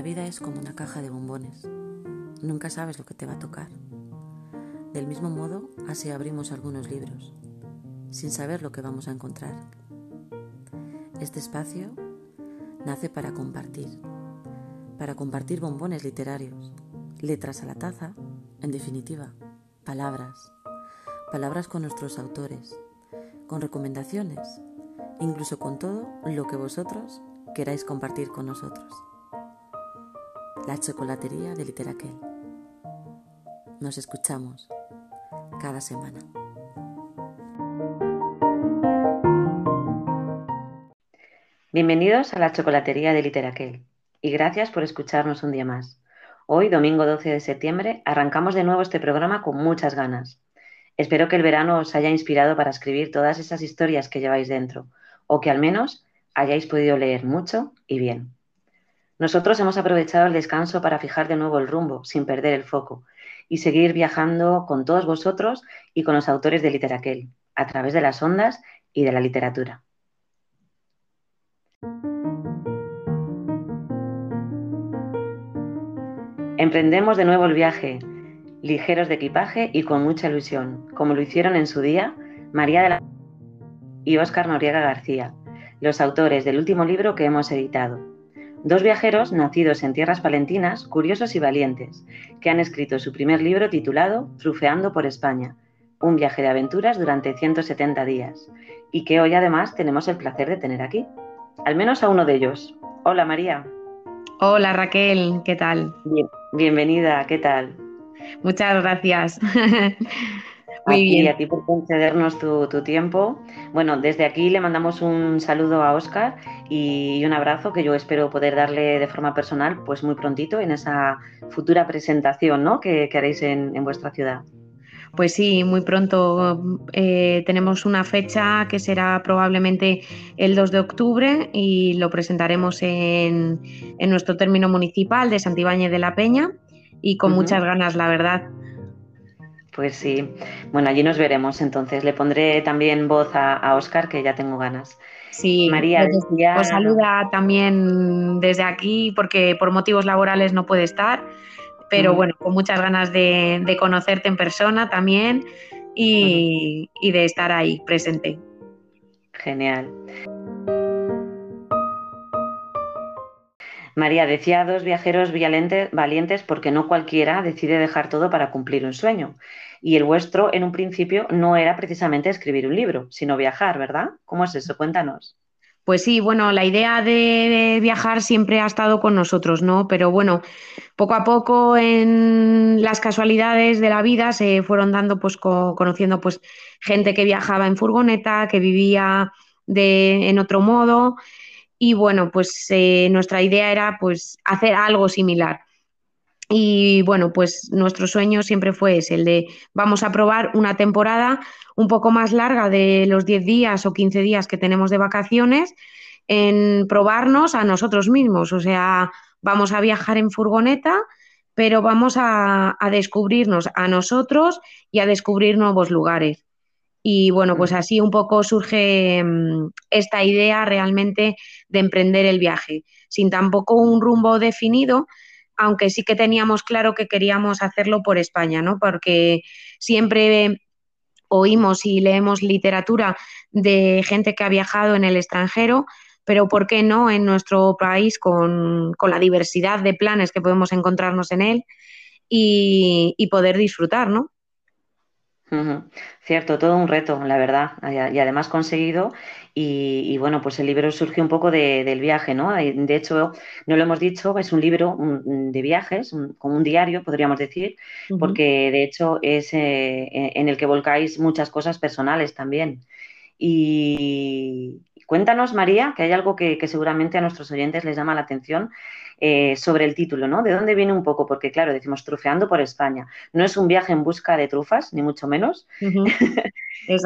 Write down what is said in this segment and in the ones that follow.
La vida es como una caja de bombones. Nunca sabes lo que te va a tocar. Del mismo modo, así abrimos algunos libros, sin saber lo que vamos a encontrar. Este espacio nace para compartir, para compartir bombones literarios, letras a la taza, en definitiva, palabras, palabras con nuestros autores, con recomendaciones, incluso con todo lo que vosotros queráis compartir con nosotros. La chocolatería de Literaquel. Nos escuchamos cada semana. Bienvenidos a la chocolatería de Literaquel y gracias por escucharnos un día más. Hoy, domingo 12 de septiembre, arrancamos de nuevo este programa con muchas ganas. Espero que el verano os haya inspirado para escribir todas esas historias que lleváis dentro, o que al menos hayáis podido leer mucho y bien. Nosotros hemos aprovechado el descanso para fijar de nuevo el rumbo, sin perder el foco, y seguir viajando con todos vosotros y con los autores de Literaquel, a través de las ondas y de la literatura. Emprendemos de nuevo el viaje, ligeros de equipaje y con mucha ilusión, como lo hicieron en su día María de la y Óscar Noriega García, los autores del último libro que hemos editado. Dos viajeros nacidos en tierras palentinas, curiosos y valientes, que han escrito su primer libro titulado Trufeando por España, un viaje de aventuras durante 170 días, y que hoy además tenemos el placer de tener aquí. Al menos a uno de ellos. Hola María. Hola Raquel, ¿qué tal? bienvenida, ¿qué tal? Muchas gracias. Muy bien. Y a ti por concedernos tu, tiempo. Bueno, desde aquí le mandamos un saludo a Oscar y un abrazo que yo espero poder darle de forma personal pues muy prontito en esa futura presentación ¿no? que, haréis en, vuestra ciudad. Pues sí, muy pronto eh, tenemos una fecha que será probablemente el 2 de octubre y lo presentaremos en, nuestro término municipal de Santibáñez de la Peña y con muchas ganas, la verdad. Pues sí, bueno, allí nos veremos entonces. Le pondré también voz a, a Oscar, que ya tengo ganas. Sí, María, os saluda también desde aquí porque por motivos laborales no puede estar, pero bueno, con muchas ganas de, conocerte en persona también y, y de estar ahí presente. Genial. María decía dos viajeros valientes porque no cualquiera decide dejar todo para cumplir un sueño. Y el vuestro, en un principio, no era precisamente escribir un libro, sino viajar, ¿verdad? ¿Cómo es eso? Cuéntanos. Pues sí, bueno, la idea de viajar siempre ha estado con nosotros, ¿no? Pero bueno, poco a poco en las casualidades de la vida se fueron dando, pues conociendo pues gente que viajaba en furgoneta, que vivía de, en otro modo y bueno, pues eh, nuestra idea era pues hacer algo similar. Y bueno, pues nuestro sueño siempre fue ese, el de vamos a probar una temporada un poco más larga de los 10 días o 15 días que tenemos de vacaciones en probarnos a nosotros mismos. O sea, vamos a viajar en furgoneta, pero vamos a, a descubrirnos a nosotros y a descubrir nuevos lugares. Y bueno, pues así un poco surge mm, esta idea realmente de emprender el viaje, sin tampoco un rumbo definido, aunque sí que teníamos claro que queríamos hacerlo por España, ¿no? Porque siempre oímos y leemos literatura de gente que ha viajado en el extranjero, pero ¿por qué no en nuestro país con, la diversidad de planes que podemos encontrarnos en él y, y poder disfrutar, ¿no? Cierto, todo un reto, la verdad, y además conseguido. Y, bueno, pues el libro surge un poco del viaje, ¿no? De hecho, no lo hemos dicho, es un libro de viajes, como un diario, podríamos decir, porque de hecho es eh, en el que volcáis muchas cosas personales también. Y cuéntanos, María, que hay algo que seguramente a nuestros oyentes les llama la atención eh, sobre el título, ¿no? ¿De dónde viene un poco? Porque, claro, decimos trufeando por España. No es un viaje en busca de trufas, ni mucho menos.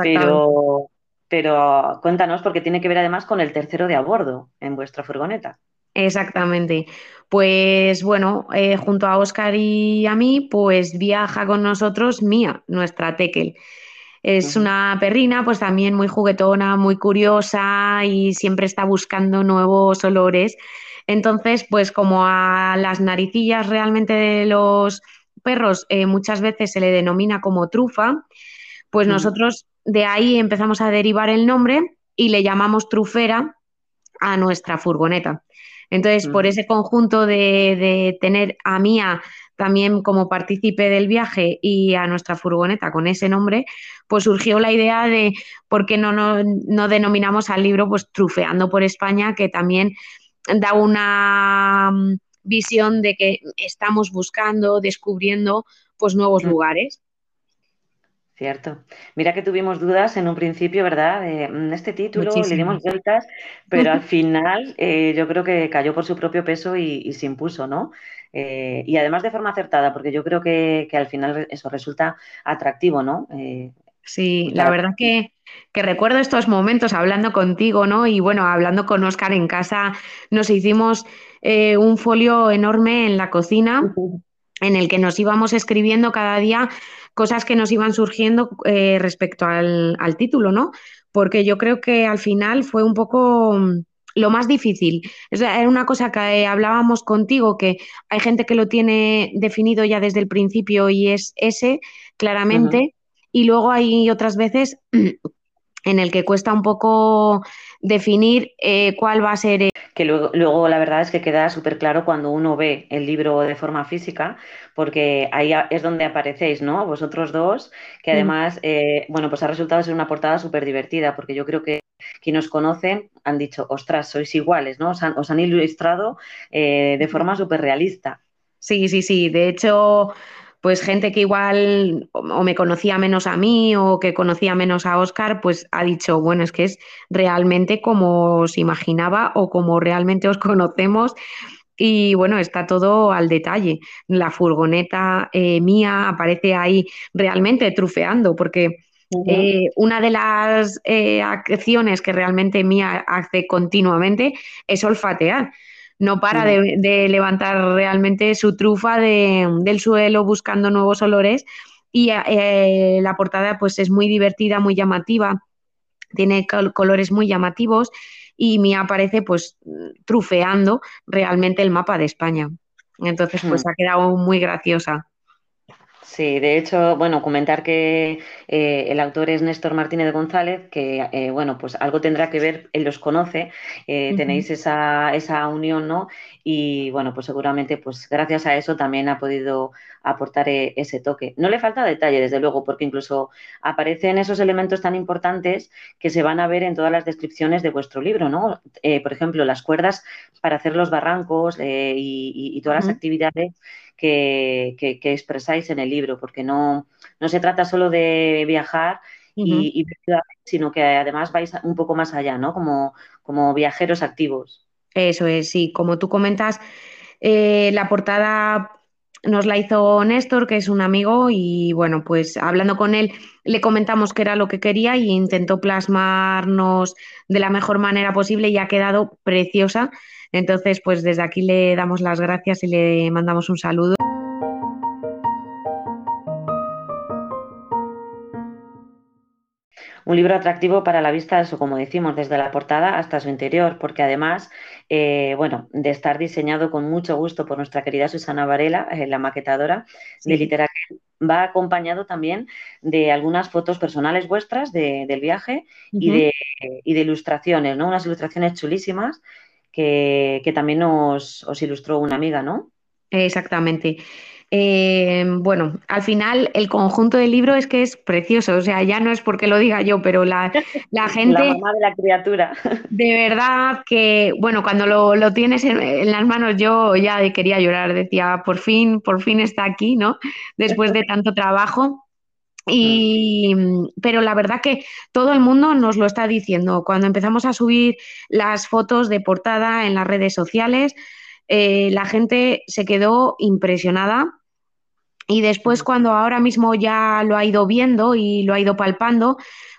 pero, pero cuéntanos, porque tiene que ver además con el tercero de a bordo en vuestra furgoneta. Exactamente. Pues bueno, eh, junto a Oscar y a mí, pues viaja con nosotros Mía, nuestra Tekel. Es una perrina, pues también muy juguetona, muy curiosa y siempre está buscando nuevos olores. Entonces, pues como a las naricillas realmente de los perros eh, muchas veces se le denomina como trufa, pues nosotros de ahí empezamos a derivar el nombre y le llamamos trufera a nuestra furgoneta. Entonces, por ese conjunto de, de, tener a Mía también como partícipe del viaje y a nuestra furgoneta con ese nombre, pues surgió la idea de por qué no, no, denominamos al libro pues Trufeando por España, que también da una mm, visión de que estamos buscando, descubriendo pues nuevos lugares. Cierto. Mira que tuvimos dudas en un principio, ¿verdad? De mm, este título, le dimos vueltas, pero al final eh, yo creo que cayó por su propio peso y, se impuso, ¿no? Eh, y además de forma acertada, porque yo creo que, al final eso resulta atractivo, ¿no? Eh, sí, la verdad que, que, recuerdo estos momentos hablando contigo, ¿no? Y bueno, hablando con Oscar en casa, nos hicimos un folio enorme en la cocina en el que nos íbamos escribiendo cada día cosas que nos iban surgiendo eh, respecto al, título, ¿no? Porque yo creo que al final fue un poco lo más difícil. Era una cosa que hablábamos contigo, que hay gente que lo tiene definido ya desde el principio y es ese, claramente, y luego hay otras veces en el que cuesta un poco definir eh, cuál va a ser. Que luego, luego la verdad es que queda súper claro cuando uno ve el libro de forma física, porque ahí es donde aparecéis, ¿no? Vosotros dos, que además, eh, bueno, pues ha resultado ser una portada súper divertida, porque yo creo que quienes os conocen han dicho, ostras, sois iguales, ¿no? Os han, ilustrado eh, de forma súper realista. Sí, sí, sí. De hecho, pues gente que igual o me conocía menos a mí o que conocía menos a Oscar, pues ha dicho, bueno, es que es realmente como os imaginaba o como realmente os conocemos. Y bueno, está todo al detalle. La furgoneta eh, mía aparece ahí realmente trufeando, porque eh, una de las eh, acciones que realmente mía hace continuamente es olfatear no para de, levantar realmente su trufa del suelo buscando nuevos olores y eh, la portada pues es muy divertida, muy llamativa, tiene colores muy llamativos y me aparece pues trufeando realmente el mapa de España. Entonces pues ha quedado muy graciosa. Sí, de hecho, bueno, comentar que eh, el autor es Néstor Martínez González, que, eh, bueno, pues algo tendrá que ver, él los conoce, eh, tenéis esa, esa unión, ¿no? Y, bueno, pues seguramente, pues gracias a eso también ha podido aportar ese toque. No le falta detalle, desde luego, porque incluso aparecen esos elementos tan importantes que se van a ver en todas las descripciones de vuestro libro, ¿no? por ejemplo, las cuerdas para hacer los barrancos y, todas las actividades que, expresáis en el libro, porque no, no se trata solo de viajar y, sino que además vais un poco más allá, ¿no? Como, como viajeros activos. Eso es, sí, como tú comentas, eh, la portada nos la hizo Néstor, que es un amigo, y bueno, pues hablando con él le comentamos que era lo que quería y intentó plasmarnos de la mejor manera posible y ha quedado preciosa. Entonces, pues desde aquí le damos las gracias y le mandamos un saludo. un libro atractivo para la vista, eso como decimos, desde la portada hasta su interior, porque además, eh, bueno, de estar diseñado con mucho gusto por nuestra querida Susana Varela, eh, la maquetadora de literatura, va acompañado también de algunas fotos personales vuestras del viaje y, de, y, de, ilustraciones, ¿no? Unas ilustraciones chulísimas que, también os, ilustró una amiga, ¿no? Exactamente. Eh, bueno, al final el conjunto del libro es que es precioso, o sea, ya no es porque lo diga yo, pero la, gente... la mamá de la criatura. De verdad que, bueno, cuando lo, tienes en, las manos yo ya quería llorar, decía, por fin, por fin está aquí, ¿no? Después de tanto trabajo. Y, pero la verdad que todo el mundo nos lo está diciendo. Cuando empezamos a subir las fotos de portada en las redes sociales, eh, la gente se quedó impresionada. Y después, cuando ahora mismo ya lo ha ido viendo y lo ha ido palpando,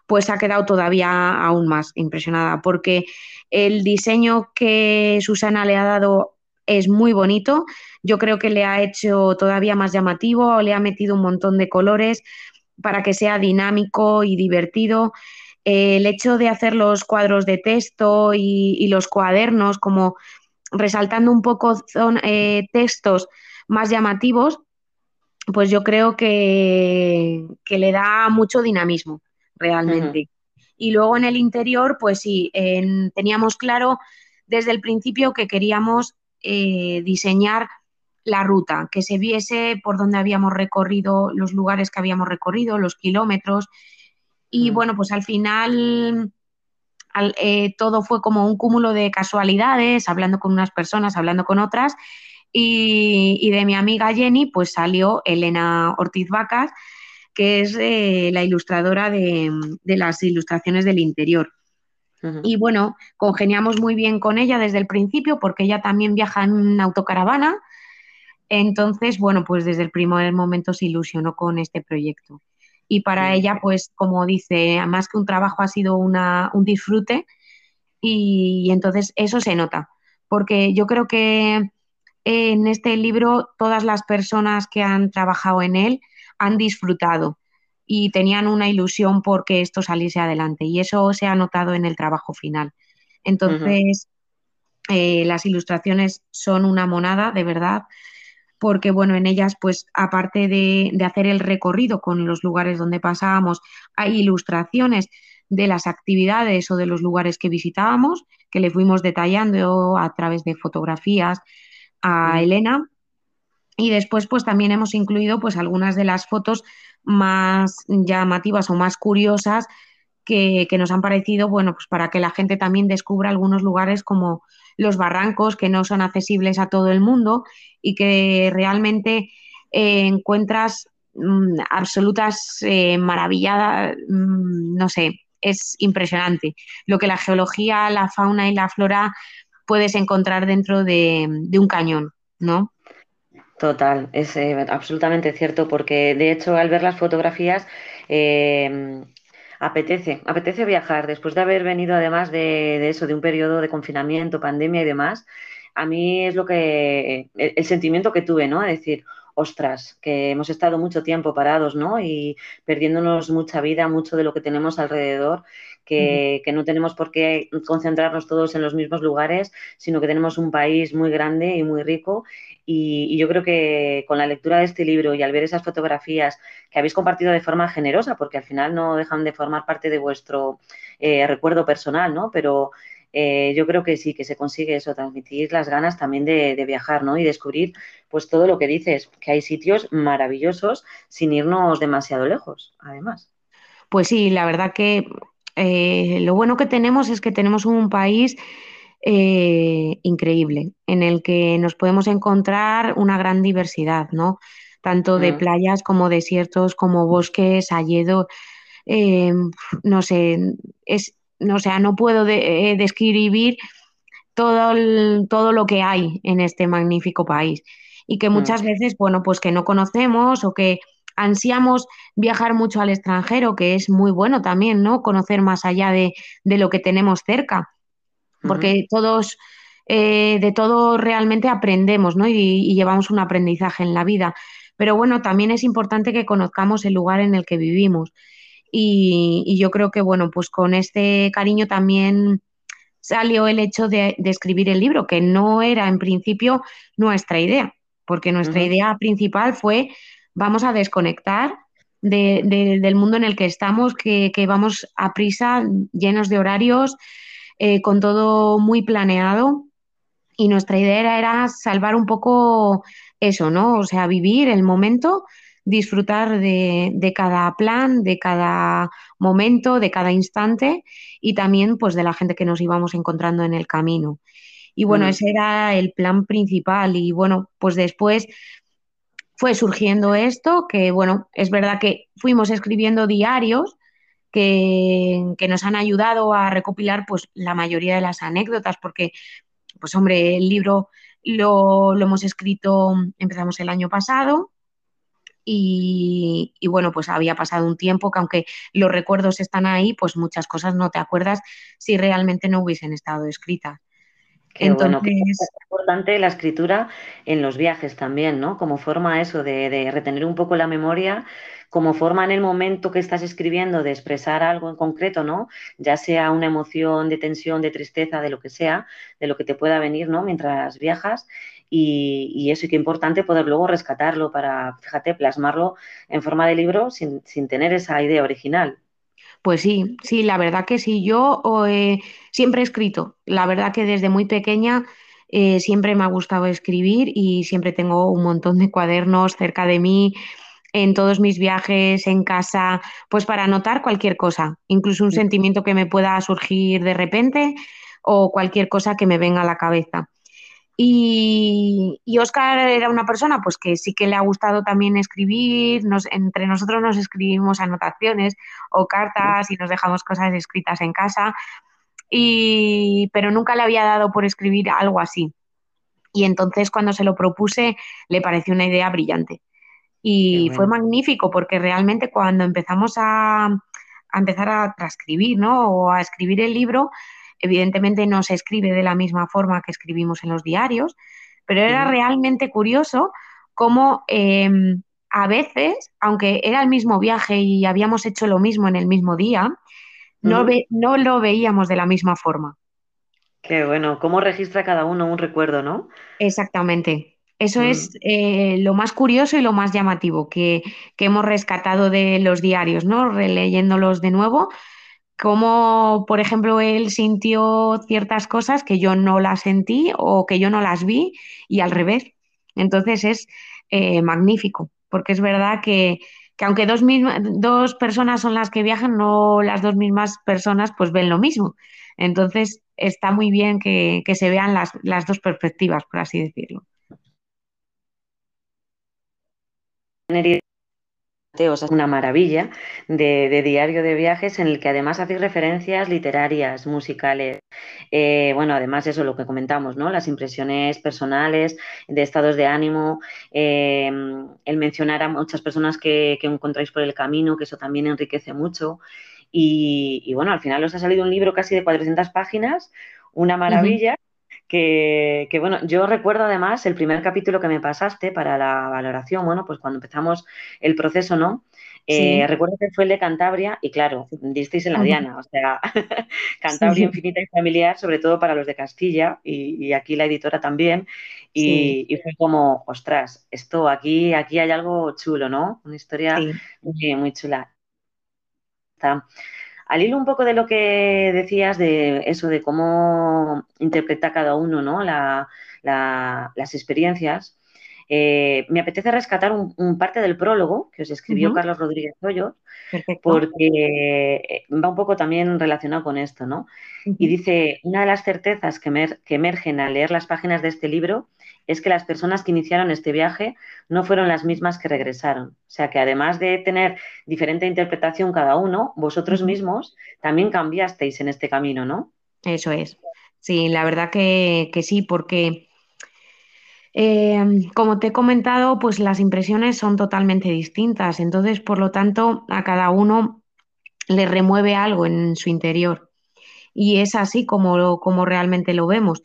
pues ha quedado todavía aún más impresionada, porque el diseño que Susana le ha dado es muy bonito. Yo creo que le ha hecho todavía más llamativo, le ha metido un montón de colores para que sea dinámico y divertido. el hecho de hacer los cuadros de texto y, los cuadernos como resaltando un poco eh, textos más llamativos, pues yo creo que, que le da mucho dinamismo realmente. Y luego en el interior, pues sí, teníamos claro desde el principio que queríamos eh, diseñar la ruta, que se viese por dónde habíamos recorrido, los lugares que habíamos recorrido, los kilómetros. Y bueno, pues al final eh, todo fue como un cúmulo de casualidades, hablando con unas personas, hablando con otras. Y, de mi amiga Jenny, pues salió Elena Ortiz Vacas, que es eh, la ilustradora de, las ilustraciones del interior. Y bueno, congeniamos muy bien con ella desde el principio porque ella también viaja en autocaravana. Entonces, bueno, pues desde el primer momento se ilusionó con este proyecto. Y para ella, pues como dice, más que un trabajo ha sido una, un disfrute y, entonces eso se nota. Porque yo creo que en este libro todas las personas que han trabajado en él han disfrutado y tenían una ilusión porque esto saliese adelante y eso se ha notado en el trabajo final. Entonces, eh, las ilustraciones son una monada, de verdad, porque bueno, en ellas, pues aparte de, de hacer el recorrido con los lugares donde pasábamos, hay ilustraciones de las actividades o de los lugares que visitábamos, que le fuimos detallando a través de fotografías a Elena. Y después, pues también hemos incluido pues algunas de las fotos más llamativas o más curiosas que, nos han parecido, bueno, pues para que la gente también descubra algunos lugares como los barrancos que no son accesibles a todo el mundo y que realmente eh, encuentras mm, absolutas eh, maravilladas, mm, no sé, es impresionante lo que la geología, la fauna y la flora puedes encontrar dentro de, un cañón, ¿no? Total, es eh, absolutamente cierto, porque de hecho al ver las fotografías eh, apetece, apetece viajar. Después de haber venido además de, eso, de un periodo de confinamiento, pandemia y demás, a mí es lo que, el, sentimiento que tuve, ¿no? Decir, ostras, que hemos estado mucho tiempo parados, ¿no? Y perdiéndonos mucha vida, mucho de lo que tenemos alrededor, que, no tenemos por qué concentrarnos todos en los mismos lugares, sino que tenemos un país muy grande y muy rico. Y, yo creo que con la lectura de este libro y al ver esas fotografías que habéis compartido de forma generosa, porque al final no dejan de formar parte de vuestro eh, recuerdo personal, ¿no? Pero eh, yo creo que sí, que se consigue eso, transmitir las ganas también de, viajar, ¿no? Y descubrir, pues todo lo que dices, que hay sitios maravillosos sin irnos demasiado lejos, además. Pues sí, la verdad que eh, lo bueno que tenemos es que tenemos un país eh, increíble, en el que nos podemos encontrar una gran diversidad, ¿no? Tanto de mm. playas como desiertos, como bosques, hayedo, no sé, es o sea, no puedo eh, describir todo, todo lo que hay en este magnífico país y que mm. muchas veces, bueno, pues que no conocemos o que ansiamos viajar mucho al extranjero, que es muy bueno también, ¿no? Conocer más allá de, lo que tenemos cerca, porque todos, eh, de todo realmente aprendemos, ¿no? y, llevamos un aprendizaje en la vida. Pero bueno, también es importante que conozcamos el lugar en el que vivimos. Y, yo creo que, bueno, pues con este cariño también salió el hecho de, escribir el libro, que no era en principio nuestra idea, porque nuestra idea principal fue vamos a desconectar del mundo en el que estamos, que, vamos a prisa, llenos de horarios, eh, con todo muy planeado. Y nuestra idea era salvar un poco eso, ¿no? O sea, vivir el momento disfrutar de, cada plan, de cada momento, de cada instante y también pues de la gente que nos íbamos encontrando en el camino. Y bueno, ese era el plan principal y bueno, pues después fue surgiendo esto, que bueno, es verdad que fuimos escribiendo diarios que, nos han ayudado a recopilar pues la mayoría de las anécdotas, porque pues hombre, el libro lo, lo hemos escrito, empezamos el año pasado y, bueno, pues había pasado un tiempo que aunque los recuerdos están ahí, pues muchas cosas no te acuerdas si realmente no hubiesen estado escritas. Qué bueno, que es importante la escritura en los viajes también, ¿no? Como forma eso de, retener un poco la memoria, como forma en el momento que estás escribiendo de expresar algo en concreto, ¿no? Ya sea una emoción de tensión, de tristeza, de lo que sea, de lo que te pueda venir, ¿no? Mientras viajas. Y, y eso, y qué importante poder luego rescatarlo para, fíjate, plasmarlo en forma de libro sin, sin tener esa idea original. Pues sí, sí, la verdad que sí. Yo eh, siempre he escrito. La verdad que desde muy pequeña eh, siempre me ha gustado escribir y siempre tengo un montón de cuadernos cerca de mí, en todos mis viajes, en casa, pues para anotar cualquier cosa, incluso un sentimiento que me pueda surgir de repente o cualquier cosa que me venga a la cabeza. Y, Oscar era una persona pues que sí que le ha gustado también escribir, entre nosotros nos escribimos anotaciones o cartas y nos dejamos cosas escritas en casa, y, pero nunca le había dado por escribir algo así. Y entonces cuando se lo propuse le pareció una idea brillante. Y fue magnífico porque realmente cuando empezamos a, a empezar a transcribir ¿no? o a escribir el libro, Evidentemente no se escribe de la misma forma que escribimos en los diarios, pero era realmente curioso cómo em, a veces, aunque era el mismo viaje y habíamos hecho lo mismo en el mismo día, no, no lo veíamos de la misma forma. Qué bueno, cómo registra cada uno un recuerdo, ¿no? Exactamente. Eso es mm. eh, lo más curioso y lo más llamativo que, que, hemos rescatado de los diarios, ¿no? Releyéndolos de nuevo, cómo, por ejemplo, él sintió ciertas cosas que yo no las sentí o que yo no las vi y al revés. Entonces es eh, magnífico, porque es verdad que, aunque dos, dos personas son las que viajan, no las dos mismas personas pues ven lo mismo. Entonces está muy bien que, que se vean las, las dos perspectivas, por así decirlo es una maravilla de, diario de viajes en el que además hacéis referencias literarias, musicales, eh, bueno, además eso, lo que comentamos, ¿no? Las impresiones personales, de estados de ánimo, eh, el mencionar a muchas personas que, encontráis por el camino, que eso también enriquece mucho. Y, bueno, al final os ha salido un libro casi de 400 páginas, una maravilla. Que, bueno, yo recuerdo además el primer capítulo que me pasaste para la valoración, bueno, pues cuando empezamos el proceso, ¿no? Eh, recuerdo que fue el de Cantabria y claro, disteis en la Diana, o sea, Cantabria infinita y familiar, sobre todo para los de Castilla y, aquí la editora también. Y, fue como, ostras, esto aquí, aquí hay algo chulo, ¿no? Una historia muy, muy chula. Al hilo un poco de lo que decías de eso, de cómo interpreta cada uno ¿no? las experiencias, eh, me apetece rescatar un, parte del prólogo que os escribió Carlos Rodríguez Hoyos, porque eh, va un poco también relacionado con esto, ¿no? Y dice, una de las certezas que, que emergen al leer las páginas de este libro es que las personas que iniciaron este viaje no fueron las mismas que regresaron. O sea que además de tener diferente interpretación cada uno, vosotros mismos también cambiasteis en este camino, ¿no? Eso es. Sí, la verdad que, sí, porque em, como te he comentado, pues las impresiones son totalmente distintas. Entonces, por lo tanto, a cada uno le remueve algo en su interior. Y es así como, como realmente lo vemos.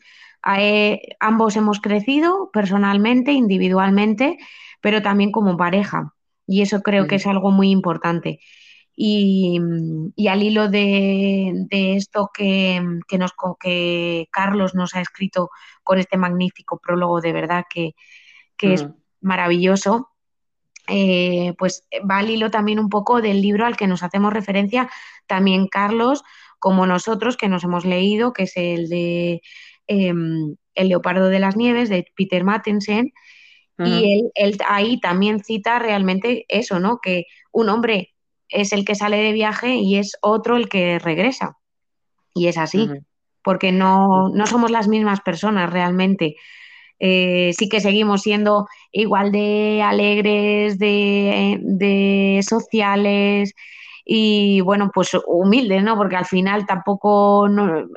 Eh, ambos hemos crecido personalmente, individualmente, pero también como pareja. Y eso creo que es algo muy importante. Y, al hilo de, esto que, nos, que Carlos nos ha escrito con este magnífico prólogo, de verdad que, es maravilloso, eh, pues va al hilo también un poco del libro al que nos hacemos referencia también Carlos, como nosotros que nos hemos leído, que es el de Em, el Leopardo de las Nieves de Peter Mattensen. Y él, ahí también cita realmente eso, ¿no? Que un hombre es el que sale de viaje y es otro el que regresa. Y es así, porque no, no, somos las mismas personas realmente. Eh, sí que seguimos siendo igual de alegres, de, de sociales, y bueno, pues humildes, ¿no? Porque al final tampoco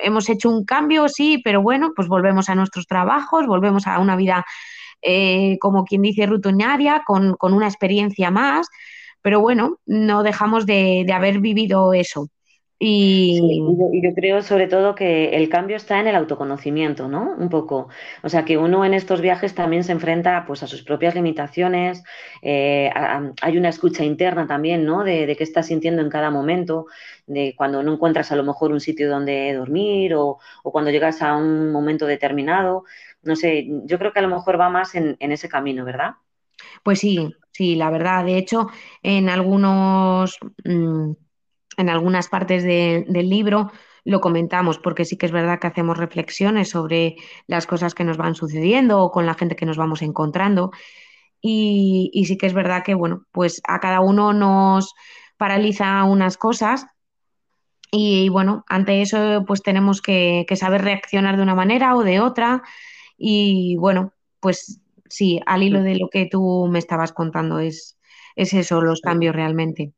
hemos hecho un cambio, sí, pero bueno, pues volvemos a nuestros trabajos, volvemos a una vida, eh, como quien dice, rutinaria, con, una experiencia más, pero bueno, no dejamos de, haber vivido eso. Y... yo, creo sobre todo que el cambio está en el autoconocimiento, ¿no? Un poco. O sea, que uno en estos viajes también se enfrenta pues, a sus propias limitaciones, eh, hay una escucha interna también, ¿no? De, qué estás sintiendo en cada momento, de cuando no encuentras a lo mejor un sitio donde dormir o, cuando llegas a un momento determinado. No sé, yo creo que a lo mejor va más en, ese camino, ¿verdad? Pues sí, sí, la verdad. De hecho, en algunos... Mm, en algunas partes del libro lo comentamos, porque sí que es verdad que hacemos reflexiones sobre las cosas que nos van sucediendo o con la gente que nos vamos encontrando. Y, sí que es verdad que, bueno, pues a cada uno nos paraliza unas cosas y, bueno, ante eso pues tenemos que, saber reaccionar de una manera o de otra. Y bueno, pues sí, al hilo de lo que tú me estabas contando es, es eso, los cambios realmente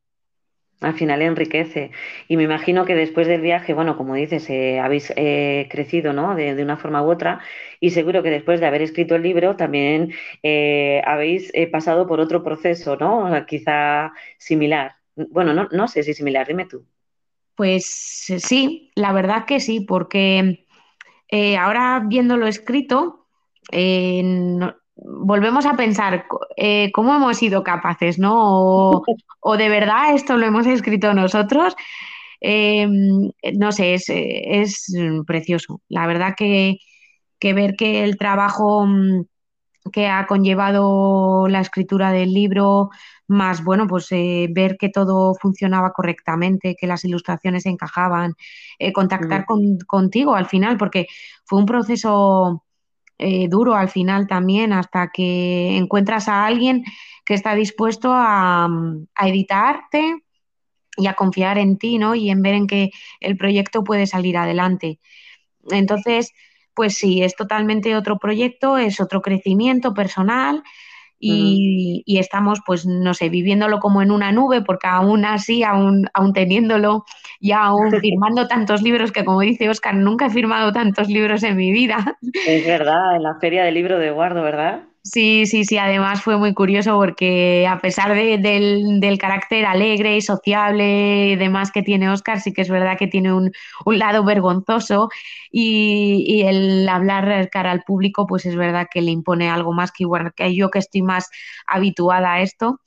al final enriquece. Y me imagino que después del viaje, bueno, como dices, eh, habéis eh, crecido, ¿no? De, una forma u otra. Y seguro que después de haber escrito el libro también eh, habéis pasado por otro proceso, ¿no? Quizá similar. Bueno, no, no sé si similar, dime tú. Pues sí, la verdad que sí, porque ahora viéndolo escrito, no, volvemos a pensar eh, cómo hemos sido capaces, ¿no? O, de verdad esto lo hemos escrito nosotros. Em, no sé, es, precioso. La verdad que, ver que el trabajo mm, que ha conllevado la escritura del libro, más bueno, pues eh, ver que todo funcionaba correctamente, que las ilustraciones encajaban, eh, contactar contigo al final, porque fue un proceso eh, duro al final también, hasta que encuentras a alguien que está dispuesto a, editarte y a confiar en ti, ¿no? Y en ver en que el proyecto puede salir adelante. Entonces, pues sí, es totalmente otro proyecto, es otro crecimiento personal y, estamos, pues, no sé, viviéndolo como en una nube, porque aún así, aún, aún teniéndolo y aún firmando tantos libros, que como dice Oscar, nunca he firmado tantos libros en mi vida. Es verdad, en la feria del libro de Guardo, ¿verdad? Sí, sí, sí, además fue muy curioso porque a pesar del, carácter alegre y sociable y demás que tiene Oscar, sí que es verdad que tiene un, lado vergonzoso y, el hablar cara al público, pues es verdad que le impone algo más que igual que yo que estoy más habituada a esto.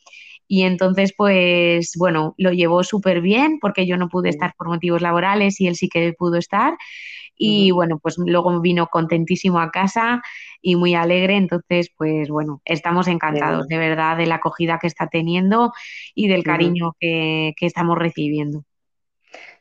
Y entonces, pues bueno, lo llevó súper bien porque yo no pude estar por motivos laborales y él sí que pudo estar. Y bueno, pues luego vino contentísimo a casa y muy alegre. Entonces, pues bueno, estamos encantados de verdad de la acogida que está teniendo y del cariño que, estamos recibiendo.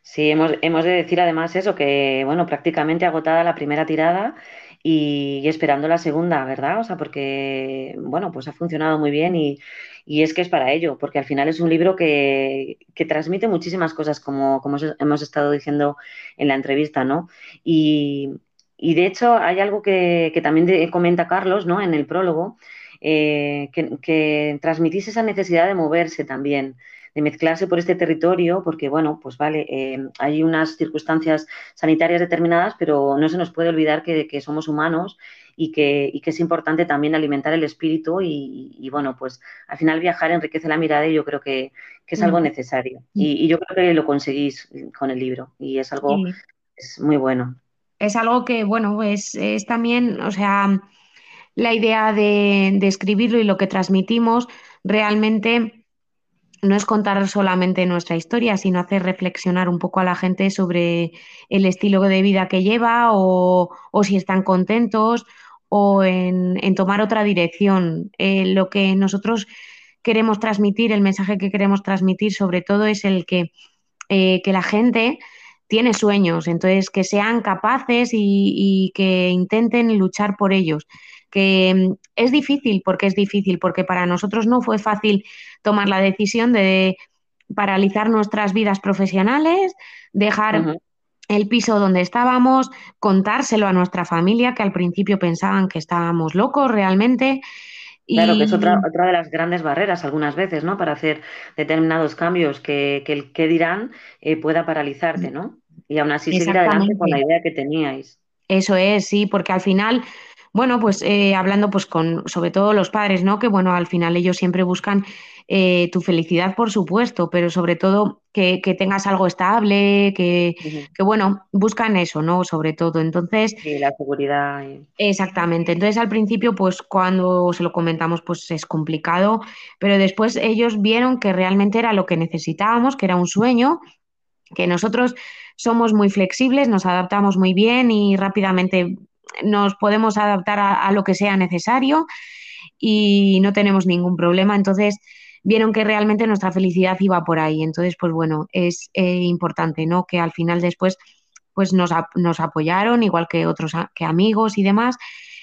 Sí, hemos, hemos de decir además eso, que bueno, prácticamente agotada la primera tirada y, esperando la segunda, ¿verdad? O sea, porque, bueno, pues ha funcionado muy bien y, es que es para ello, porque al final es un libro que, transmite muchísimas cosas, como, como hemos estado diciendo en la entrevista, ¿no? Y, de hecho hay algo que, también comenta Carlos, ¿no? En el prólogo, eh, que, que transmitís esa necesidad de moverse también de mezclarse por este territorio, porque, bueno, pues vale, eh, hay unas circunstancias sanitarias determinadas, pero no se nos puede olvidar que, somos humanos y que, y que, es importante también alimentar el espíritu y, bueno, pues al final viajar enriquece la mirada y yo creo que, es algo necesario. Y, yo creo que lo conseguís con el libro y es algo es muy bueno. Es algo que, bueno, es, es también, o sea, la idea de, de escribirlo y lo que transmitimos realmente no es contar solamente nuestra historia, sino hacer reflexionar un poco a la gente sobre el estilo de vida que lleva o, si están contentos o en, tomar otra dirección. Eh, lo que nosotros queremos transmitir, el mensaje que queremos transmitir sobre todo es el que, eh, que la gente tiene sueños, entonces que sean capaces y que intenten luchar por ellos que mm, es difícil, porque es difícil, porque para nosotros no fue fácil tomar la decisión de paralizar nuestras vidas profesionales, dejar el piso donde estábamos, contárselo a nuestra familia, que al principio pensaban que estábamos locos realmente. Claro, que es otra, otra de las grandes barreras algunas veces, ¿no? Para hacer determinados cambios, que, el qué dirán eh, pueda paralizarte, ¿no? Y aún así seguir adelante con la idea que teníais. Eso es, sí, porque al final bueno, pues eh, hablando pues con sobre todo los padres, ¿no? Que bueno, al final ellos siempre buscan eh, tu felicidad, por supuesto, pero sobre todo que, tengas algo estable, que, bueno, buscan eso, ¿no? Sobre todo. Entonces. Sí, la seguridad. Exactamente. Entonces al principio, pues cuando se lo comentamos, pues es complicado, pero después ellos vieron que realmente era lo que necesitábamos, que era un sueño, que nosotros somos muy flexibles, nos adaptamos muy bien y rápidamente nos podemos adaptar a, lo que sea necesario y no tenemos ningún problema. Entonces, vieron que realmente nuestra felicidad iba por ahí. Entonces, pues bueno, es eh, importante, ¿no? Que al final después, pues nos, nos apoyaron, igual que otros que amigos y demás.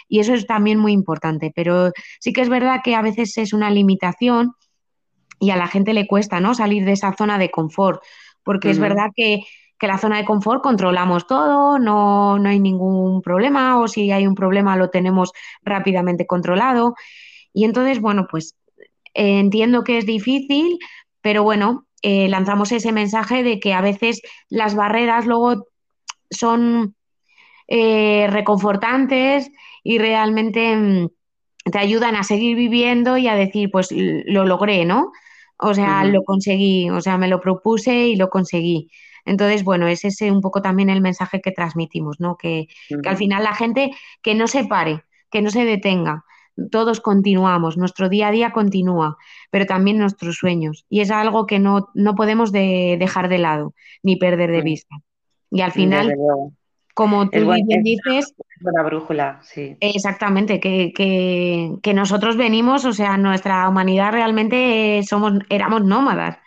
Y eso es también muy importante. Pero sí que es verdad que a veces es una limitación y a la gente le cuesta, ¿no? Salir de esa zona de confort. Porque es verdad que que la zona de confort controlamos todo, no, no hay ningún problema o si hay un problema lo tenemos rápidamente controlado. Y entonces, bueno, pues eh, entiendo que es difícil, pero bueno, eh, lanzamos ese mensaje de que a veces las barreras luego son eh, reconfortantes y realmente mm, te ayudan a seguir viviendo y a decir, pues lo logré, ¿no? O sea, lo conseguí, o sea, me lo propuse y lo conseguí. Entonces, bueno, ese es un poco también el mensaje que transmitimos, ¿no? Que, al final la gente que no se pare, que no se detenga. Todos continuamos, nuestro día a día continúa, pero también nuestros sueños. Y es algo que no, podemos dejar de lado ni perder de vista. Y al final, como tú bien dices, una brújula, sí. Exactamente, que, que, nosotros venimos, o sea, nuestra humanidad realmente somos, éramos nómadas.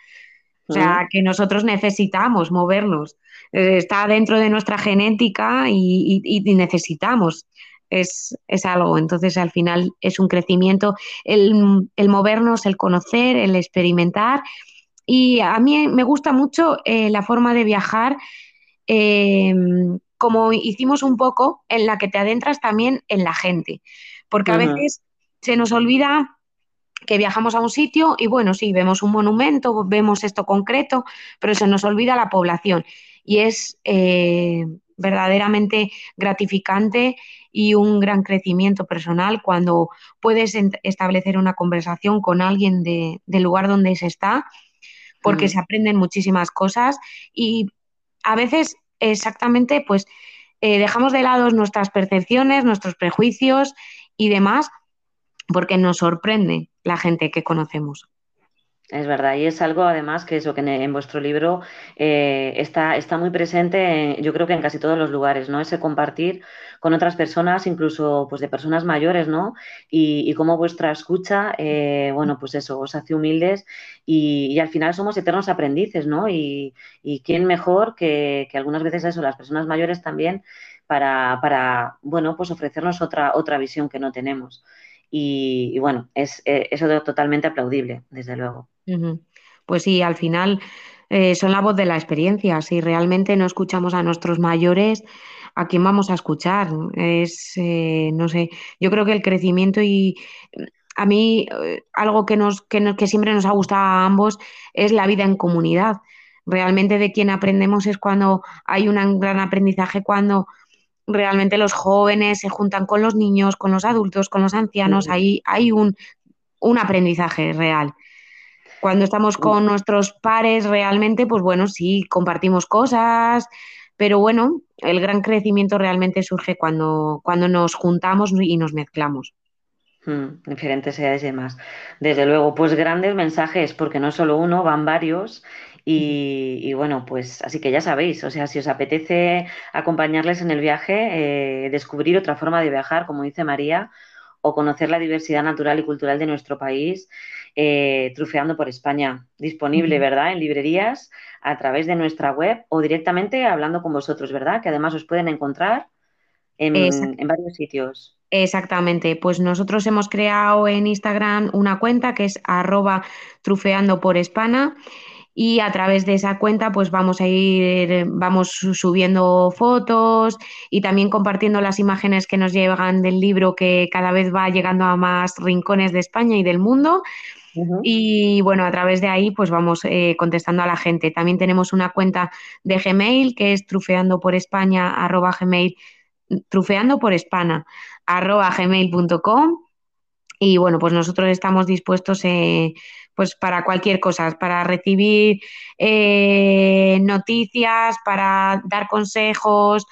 O sea, que nosotros necesitamos movernos. Eh, está dentro de nuestra genética y, necesitamos. Es, algo. Entonces, al final es un crecimiento, el, movernos, el conocer, el experimentar. Y a mí me gusta mucho eh, la forma de viajar, eh, como hicimos un poco, en la que te adentras también en la gente. Porque a veces se nos olvida que viajamos a un sitio y bueno, sí, vemos un monumento, vemos esto concreto, pero se nos olvida la población. Y es eh, verdaderamente gratificante y un gran crecimiento personal cuando puedes establecer una conversación con alguien del lugar donde se está, porque mm. se aprenden muchísimas cosas y a veces exactamente pues eh, dejamos de lado nuestras percepciones, nuestros prejuicios y demás porque nos sorprende la gente que conocemos. Es verdad, y es algo además que eso que en, vuestro libro eh, está, está muy presente, yo creo que en casi todos los lugares, ¿no? Ese compartir con otras personas, incluso pues de personas mayores, ¿no? Y, cómo vuestra escucha, eh, bueno, pues eso, os hace humildes y, al final somos eternos aprendices, ¿no? Y, quién mejor que, que, algunas veces eso, las personas mayores también, para, para, bueno, pues ofrecernos otra, otra visión que no tenemos. Y, bueno, es eh, eso totalmente aplaudible, desde luego. Pues sí, al final eh, son la voz de la experiencia. Si realmente no escuchamos a nuestros mayores, ¿a quién vamos a escuchar? Es, eh, no sé, yo creo que el crecimiento y a mí algo que, nos, que, que siempre nos ha gustado a ambos es la vida en comunidad. Realmente de quien aprendemos es cuando hay un gran aprendizaje, cuando realmente los jóvenes se juntan con los niños, con los adultos, con los ancianos, ahí hay un, aprendizaje real. Cuando estamos con nuestros pares realmente, pues bueno, sí, compartimos cosas, pero bueno, el gran crecimiento realmente surge cuando, cuando nos juntamos y nos mezclamos. Hmm, diferentes edades y demás. Desde luego, pues grandes mensajes, porque no solo uno, van varios y, bueno, pues así que ya sabéis, o sea, si os apetece acompañarles en el viaje, eh, descubrir otra forma de viajar, como dice María, o conocer la diversidad natural y cultural de nuestro país, eh, Trufeando por España, disponible, ¿verdad?, en librerías, a través de nuestra web o directamente hablando con vosotros, ¿verdad? Que además os pueden encontrar en, en varios sitios. Exactamente, pues nosotros hemos creado en Instagram una cuenta que es arroba trufeando por España y a través de esa cuenta pues vamos a ir, vamos subiendo fotos y también compartiendo las imágenes que nos llegan del libro que cada vez va llegando a más rincones de España y del mundo. Y bueno, a través de ahí pues vamos eh, contestando a la gente. También tenemos una cuenta de Gmail que es trufeando por España trufeando por espana, arroba gmail.com y bueno, pues nosotros estamos dispuestos eh, pues para cualquier cosa, para recibir eh, noticias, para dar consejos,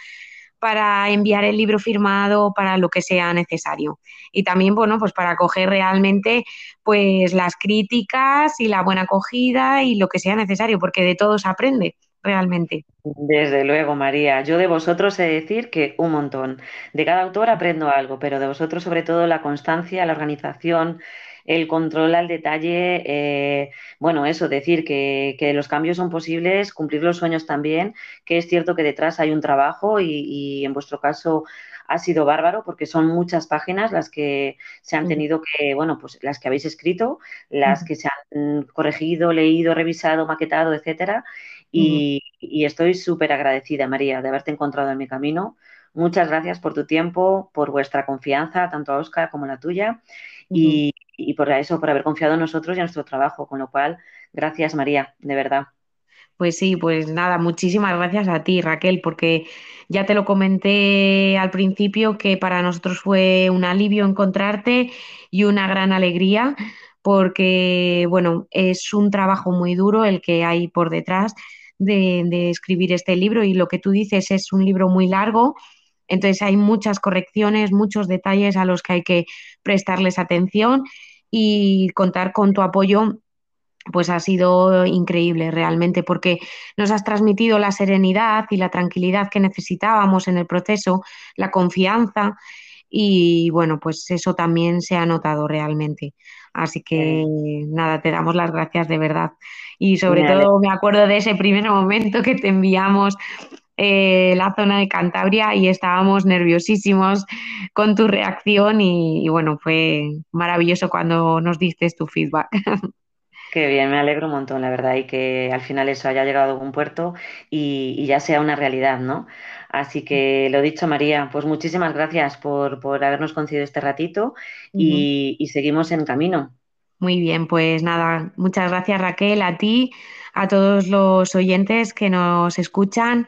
para enviar el libro firmado, para lo que sea necesario. Y también, bueno, pues para coger realmente pues las críticas y la buena acogida y lo que sea necesario, porque de todo se aprende realmente. Desde luego, María. Yo de vosotros he de decir que un montón. De cada autor aprendo algo, pero de vosotros sobre todo la constancia, la organización, el control al detalle, eh, bueno, eso, decir que, los cambios son posibles, cumplir los sueños también, que es cierto que detrás hay un trabajo y, en vuestro caso ha sido bárbaro porque son muchas páginas las que se han tenido que, bueno, pues las que habéis escrito, las que se han corregido, leído, revisado, maquetado, etcétera. Y, estoy súper agradecida, María, de haberte encontrado en mi camino. Muchas gracias por tu tiempo, por vuestra confianza, tanto a Oscar como la tuya, y, por eso, por haber confiado en nosotros y en nuestro trabajo. Con lo cual, gracias, María, de verdad. Pues sí, pues nada, muchísimas gracias a ti, Raquel, porque ya te lo comenté al principio que para nosotros fue un alivio encontrarte y una gran alegría, porque, bueno, es un trabajo muy duro el que hay por detrás de, escribir este libro y lo que tú dices es un libro muy largo, entonces hay muchas correcciones, muchos detalles a los que hay que prestarles atención y contar con tu apoyo pues ha sido increíble realmente porque nos has transmitido la serenidad y la tranquilidad que necesitábamos en el proceso, la confianza y bueno, pues eso también se ha notado realmente. Así que nada, te damos las gracias de verdad. Y sobre todo me acuerdo de ese primer momento que te enviamos eh, la zona de Cantabria y estábamos nerviosísimos con tu reacción y, bueno, fue maravilloso cuando nos diste tu feedback. Qué bien, me alegro un montón, la verdad, y que al final eso haya llegado a algún puerto y, ya sea una realidad, ¿no? Así que lo dicho, María, pues muchísimas gracias por, habernos concedido este ratito y, seguimos en camino. Muy bien, pues nada, muchas gracias Raquel, a ti, a todos los oyentes que nos escuchan,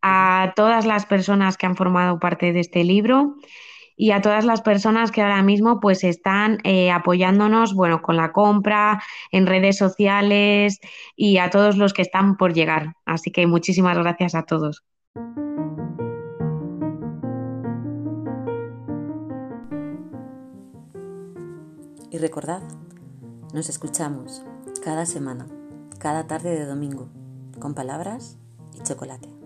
a todas las personas que han formado parte de este libro y a todas las personas que ahora mismo pues están eh, apoyándonos, bueno, con la compra, en redes sociales y a todos los que están por llegar. Así que muchísimas gracias a todos. Y recordad, nos escuchamos cada semana, cada tarde de domingo, con palabras y chocolate.